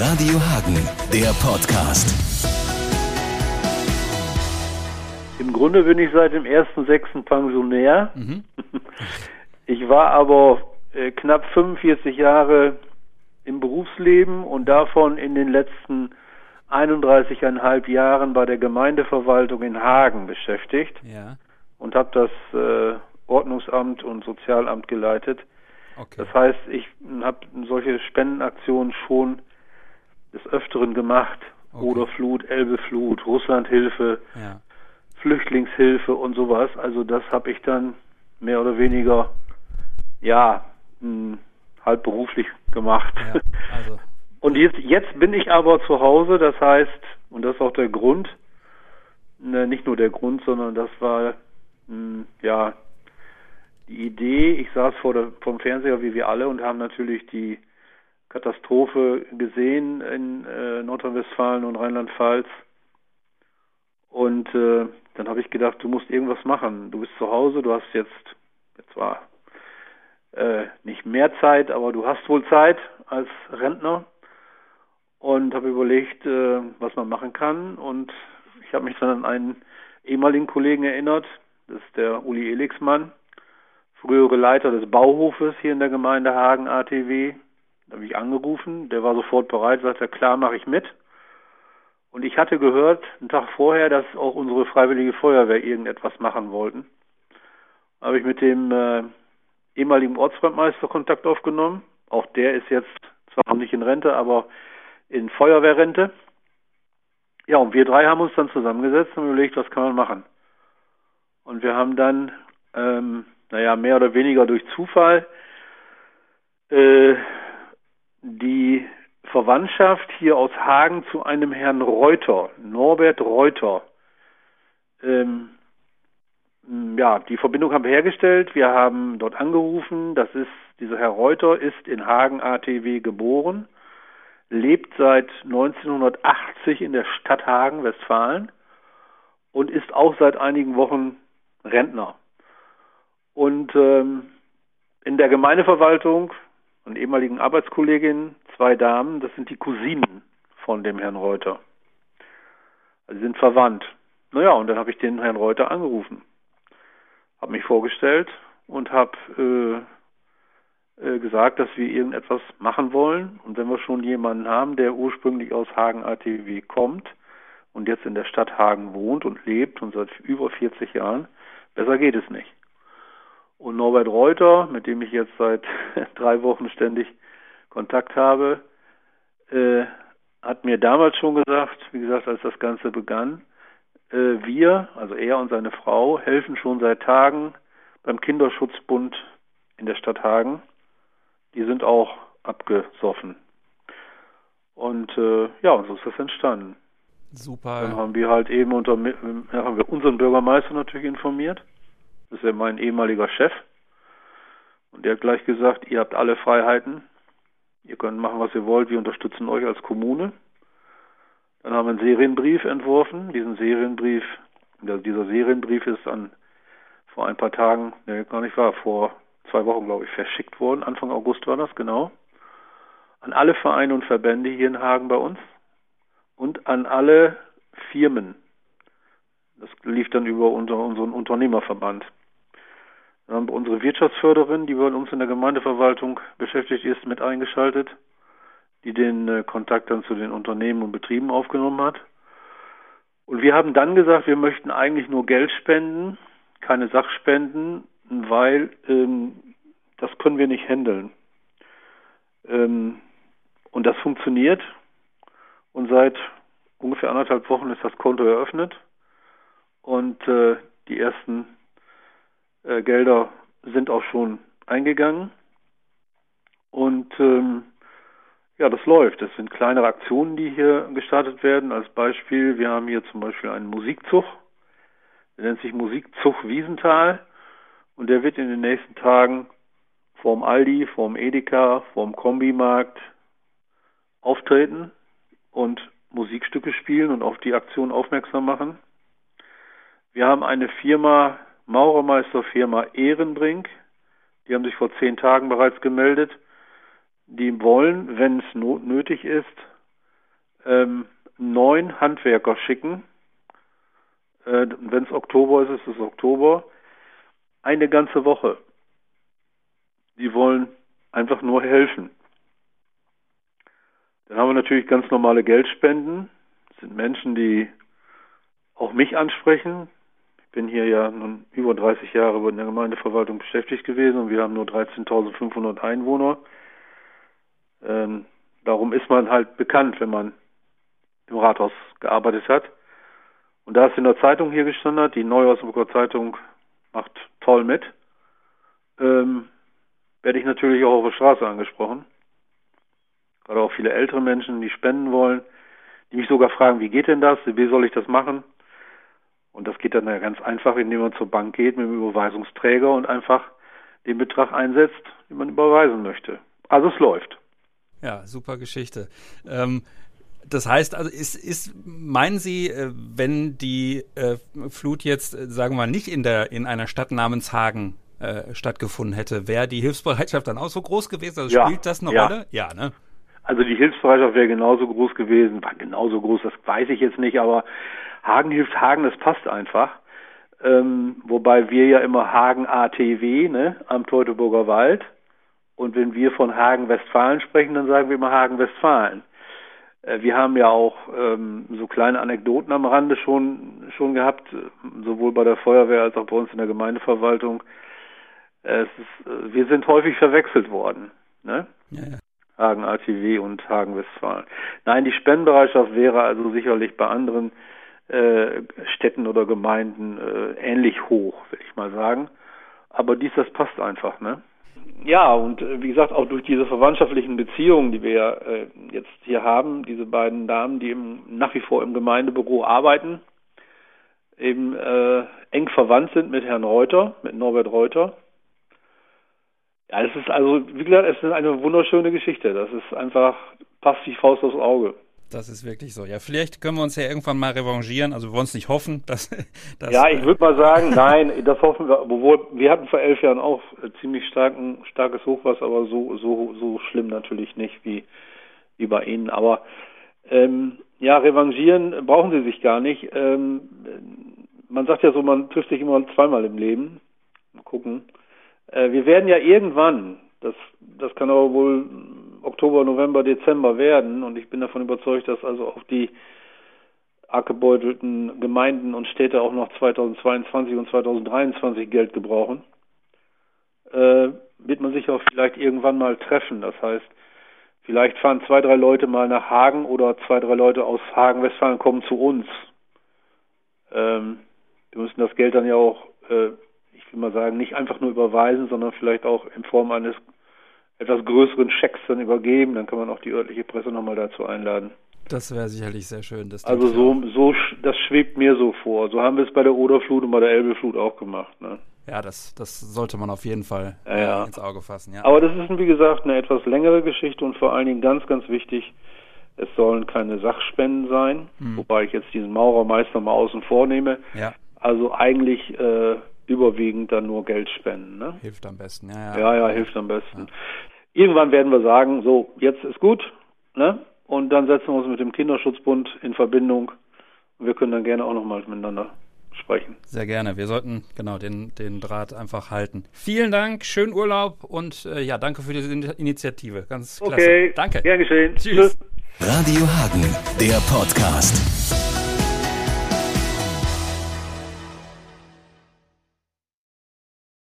Radio Hagen, der Podcast. Im Grunde bin ich seit dem 1.6. Pensionär. Mhm. Ich war aber äh, knapp 45 Jahre im Berufsleben und davon in den letzten 31,5 Jahren bei der Gemeindeverwaltung in Hagen beschäftigt ja. und habe das äh, Ordnungsamt und Sozialamt geleitet. Okay. Das heißt, ich habe solche Spendenaktionen schon des Öfteren gemacht. Okay. Oderflut, Elbeflut, Russlandhilfe, ja. Flüchtlingshilfe und sowas. Also das habe ich dann mehr oder weniger, ja, mh, hm, halb beruflich gemacht. Ja, also. Und jetzt, jetzt bin ich aber zu Hause, das heißt, und das ist auch der Grund, ne, nicht nur der Grund, sondern das war, mh, hm, ja, die Idee, ich saß vor der, vom Fernseher wie wir alle und haben natürlich die Katastrophe gesehen in äh, Nordrhein-Westfalen und Rheinland-Pfalz. Und äh, dann habe ich gedacht, du musst irgendwas machen. Du bist zu Hause, du hast jetzt, jetzt war äh, nicht mehr Zeit, aber du hast wohl Zeit als Rentner. Und habe überlegt, äh, was man machen kann. Und ich habe mich dann an einen ehemaligen Kollegen erinnert, das ist der Uli Elixmann frühere Leiter des Bauhofes hier in der Gemeinde Hagen ATW. Da habe ich angerufen, der war sofort bereit, sagte, klar, mache ich mit. Und ich hatte gehört, einen Tag vorher, dass auch unsere Freiwillige Feuerwehr irgendetwas machen wollten. Da habe ich mit dem äh, ehemaligen Ortsbrandmeister Kontakt aufgenommen. Auch der ist jetzt zwar noch nicht in Rente, aber in Feuerwehrrente. Ja, und wir drei haben uns dann zusammengesetzt und überlegt, was kann man machen. Und wir haben dann ähm, naja, mehr oder weniger durch Zufall äh, die Verwandtschaft hier aus Hagen zu einem Herrn Reuter, Norbert Reuter. Ähm, ja, die Verbindung haben wir hergestellt. Wir haben dort angerufen. Das ist, dieser Herr Reuter ist in Hagen ATW geboren, lebt seit 1980 in der Stadt Hagen, Westfalen und ist auch seit einigen Wochen Rentner. Und ähm, in der Gemeindeverwaltung und ehemaligen Arbeitskollegin zwei Damen, das sind die Cousinen von dem Herrn Reuter. Also sie sind verwandt. Naja, und dann habe ich den Herrn Reuter angerufen, habe mich vorgestellt und habe äh, äh, gesagt, dass wir irgendetwas machen wollen. Und wenn wir schon jemanden haben, der ursprünglich aus Hagen ATW kommt und jetzt in der Stadt Hagen wohnt und lebt und seit über 40 Jahren, besser geht es nicht. Und Norbert Reuter, mit dem ich jetzt seit drei Wochen ständig Kontakt habe, äh, hat mir damals schon gesagt, wie gesagt, als das Ganze begann, äh, wir, also er und seine Frau, helfen schon seit Tagen beim Kinderschutzbund in der Stadt Hagen. Die sind auch abgesoffen. Und äh, ja, und so ist das entstanden. Super. Dann haben wir halt eben unter, haben wir unseren Bürgermeister natürlich informiert. Das ist ja mein ehemaliger Chef. Und der hat gleich gesagt, ihr habt alle Freiheiten. Ihr könnt machen, was ihr wollt. Wir unterstützen euch als Kommune. Dann haben wir einen Serienbrief entworfen. Diesen Serienbrief, dieser Serienbrief ist dann vor ein paar Tagen, ne, gar nicht wahr, vor zwei Wochen, glaube ich, verschickt worden. Anfang August war das, genau. An alle Vereine und Verbände hier in Hagen bei uns und an alle Firmen. Das lief dann über unser, unseren Unternehmerverband. Haben wir unsere Wirtschaftsförderin, die bei uns in der Gemeindeverwaltung beschäftigt ist, mit eingeschaltet, die den äh, Kontakt dann zu den Unternehmen und Betrieben aufgenommen hat. Und wir haben dann gesagt, wir möchten eigentlich nur Geld spenden, keine Sachspenden, weil ähm, das können wir nicht handeln. Ähm, und das funktioniert. Und seit ungefähr anderthalb Wochen ist das Konto eröffnet. Und äh, die ersten äh, Gelder sind auch schon eingegangen. Und ähm, ja, das läuft. Das sind kleinere Aktionen, die hier gestartet werden. Als Beispiel, wir haben hier zum Beispiel einen Musikzug. Der nennt sich Musikzug Wiesenthal. Und der wird in den nächsten Tagen vorm Aldi, vorm Edeka, vorm Kombimarkt auftreten und Musikstücke spielen und auf die Aktion aufmerksam machen. Wir haben eine Firma, Maurermeisterfirma Ehrenbrink. Die haben sich vor zehn Tagen bereits gemeldet. Die wollen, wenn es nötig ist, ähm, neun Handwerker schicken. Äh, Wenn es Oktober ist, ist es Oktober. Eine ganze Woche. Die wollen einfach nur helfen. Dann haben wir natürlich ganz normale Geldspenden. Das sind Menschen, die auch mich ansprechen. Bin hier ja nun über 30 Jahre in der Gemeindeverwaltung beschäftigt gewesen und wir haben nur 13.500 Einwohner. Ähm, darum ist man halt bekannt, wenn man im Rathaus gearbeitet hat. Und da es in der Zeitung hier gestanden die Osnabrücker Zeitung macht toll mit, ähm, werde ich natürlich auch auf der Straße angesprochen. Gerade auch viele ältere Menschen, die spenden wollen, die mich sogar fragen, wie geht denn das? Wie soll ich das machen? Und das geht dann ja ganz einfach, indem man zur Bank geht mit dem Überweisungsträger und einfach den Betrag einsetzt, den man überweisen möchte. Also es läuft. Ja, super Geschichte. Ähm, das heißt, also ist, ist, meinen Sie, äh, wenn die äh, Flut jetzt, äh, sagen wir mal, nicht in der in einer Stadt namens Hagen äh, stattgefunden hätte, wäre die Hilfsbereitschaft dann auch so groß gewesen? Also ja, spielt das eine ja. Rolle? Ja, ne? Also die Hilfsbereitschaft wäre genauso groß gewesen, war genauso groß, das weiß ich jetzt nicht, aber Hagen hilft Hagen, das passt einfach. Ähm, wobei wir ja immer Hagen ATW, ne, am Teutoburger Wald. Und wenn wir von Hagen Westfalen sprechen, dann sagen wir immer Hagen Westfalen. Äh, wir haben ja auch ähm, so kleine Anekdoten am Rande schon schon gehabt, sowohl bei der Feuerwehr als auch bei uns in der Gemeindeverwaltung. Äh, ist, wir sind häufig verwechselt worden. Ne? Ja, ja. Hagen ATW und Hagen Westfalen. Nein, die Spendenbereitschaft wäre also sicherlich bei anderen äh, Städten oder Gemeinden äh, ähnlich hoch, will ich mal sagen. Aber dies, das passt einfach, ne? Ja, und äh, wie gesagt, auch durch diese verwandtschaftlichen Beziehungen, die wir äh, jetzt hier haben, diese beiden Damen, die im, nach wie vor im Gemeindebüro arbeiten, eben äh, eng verwandt sind mit Herrn Reuter, mit Norbert Reuter. Ja, es ist also, wie gesagt, es ist eine wunderschöne Geschichte. Das ist einfach, passt wie Faust aufs Auge. Das ist wirklich so. Ja, vielleicht können wir uns ja irgendwann mal revanchieren. Also wir wollen es nicht hoffen, dass. dass Ja, ich würde mal sagen, nein, das hoffen wir. Obwohl wir hatten vor elf Jahren auch äh, ziemlich starken, starkes Hochwasser, aber so so so schlimm natürlich nicht wie wie bei Ihnen. Aber ähm, ja, revanchieren brauchen Sie sich gar nicht. Ähm, man sagt ja so, man trifft sich immer zweimal im Leben. Mal gucken. Äh, wir werden ja irgendwann, das das kann aber wohl Oktober, November, Dezember werden und ich bin davon überzeugt, dass also auch die arg gebeutelten Gemeinden und Städte auch noch 2022 und 2023 Geld gebrauchen, äh, wird man sich auch vielleicht irgendwann mal treffen. Das heißt, vielleicht fahren zwei, drei Leute mal nach Hagen oder zwei, drei Leute aus Hagen, Westfalen kommen zu uns. Ähm, wir müssen das Geld dann ja auch, äh, will mal sagen, nicht einfach nur überweisen, sondern vielleicht auch in Form eines etwas größeren Schecks dann übergeben. Dann kann man auch die örtliche Presse nochmal dazu einladen. Das wäre sicherlich sehr schön. Das Also so, so, das schwebt mir so vor. So haben wir es bei der Oderflut und bei der Elbeflut auch gemacht. Ne? Ja, das, das sollte man auf jeden Fall Ja, ja. ins Auge fassen. Ja. Aber das ist, wie gesagt, eine etwas längere Geschichte und vor allen Dingen ganz, ganz wichtig, es sollen keine Sachspenden sein, Hm. wobei ich jetzt diesen Maurermeister mal außen vor nehme. ja, Also eigentlich äh, überwiegend dann nur Geld spenden. Ne? hilft am besten. Ja, ja. Ja, ja, hilft am besten. Irgendwann werden wir sagen, so, jetzt ist gut, ne? Und dann setzen wir uns mit dem Kinderschutzbund in Verbindung. Und wir können dann gerne auch nochmal miteinander sprechen. Sehr gerne. Wir sollten genau den, den Draht einfach halten. Vielen Dank, schönen Urlaub und äh, ja, danke für diese In Initiative. Ganz klasse. Okay, Danke. gern geschehen. Tschüss. Radio Hagen, der Podcast.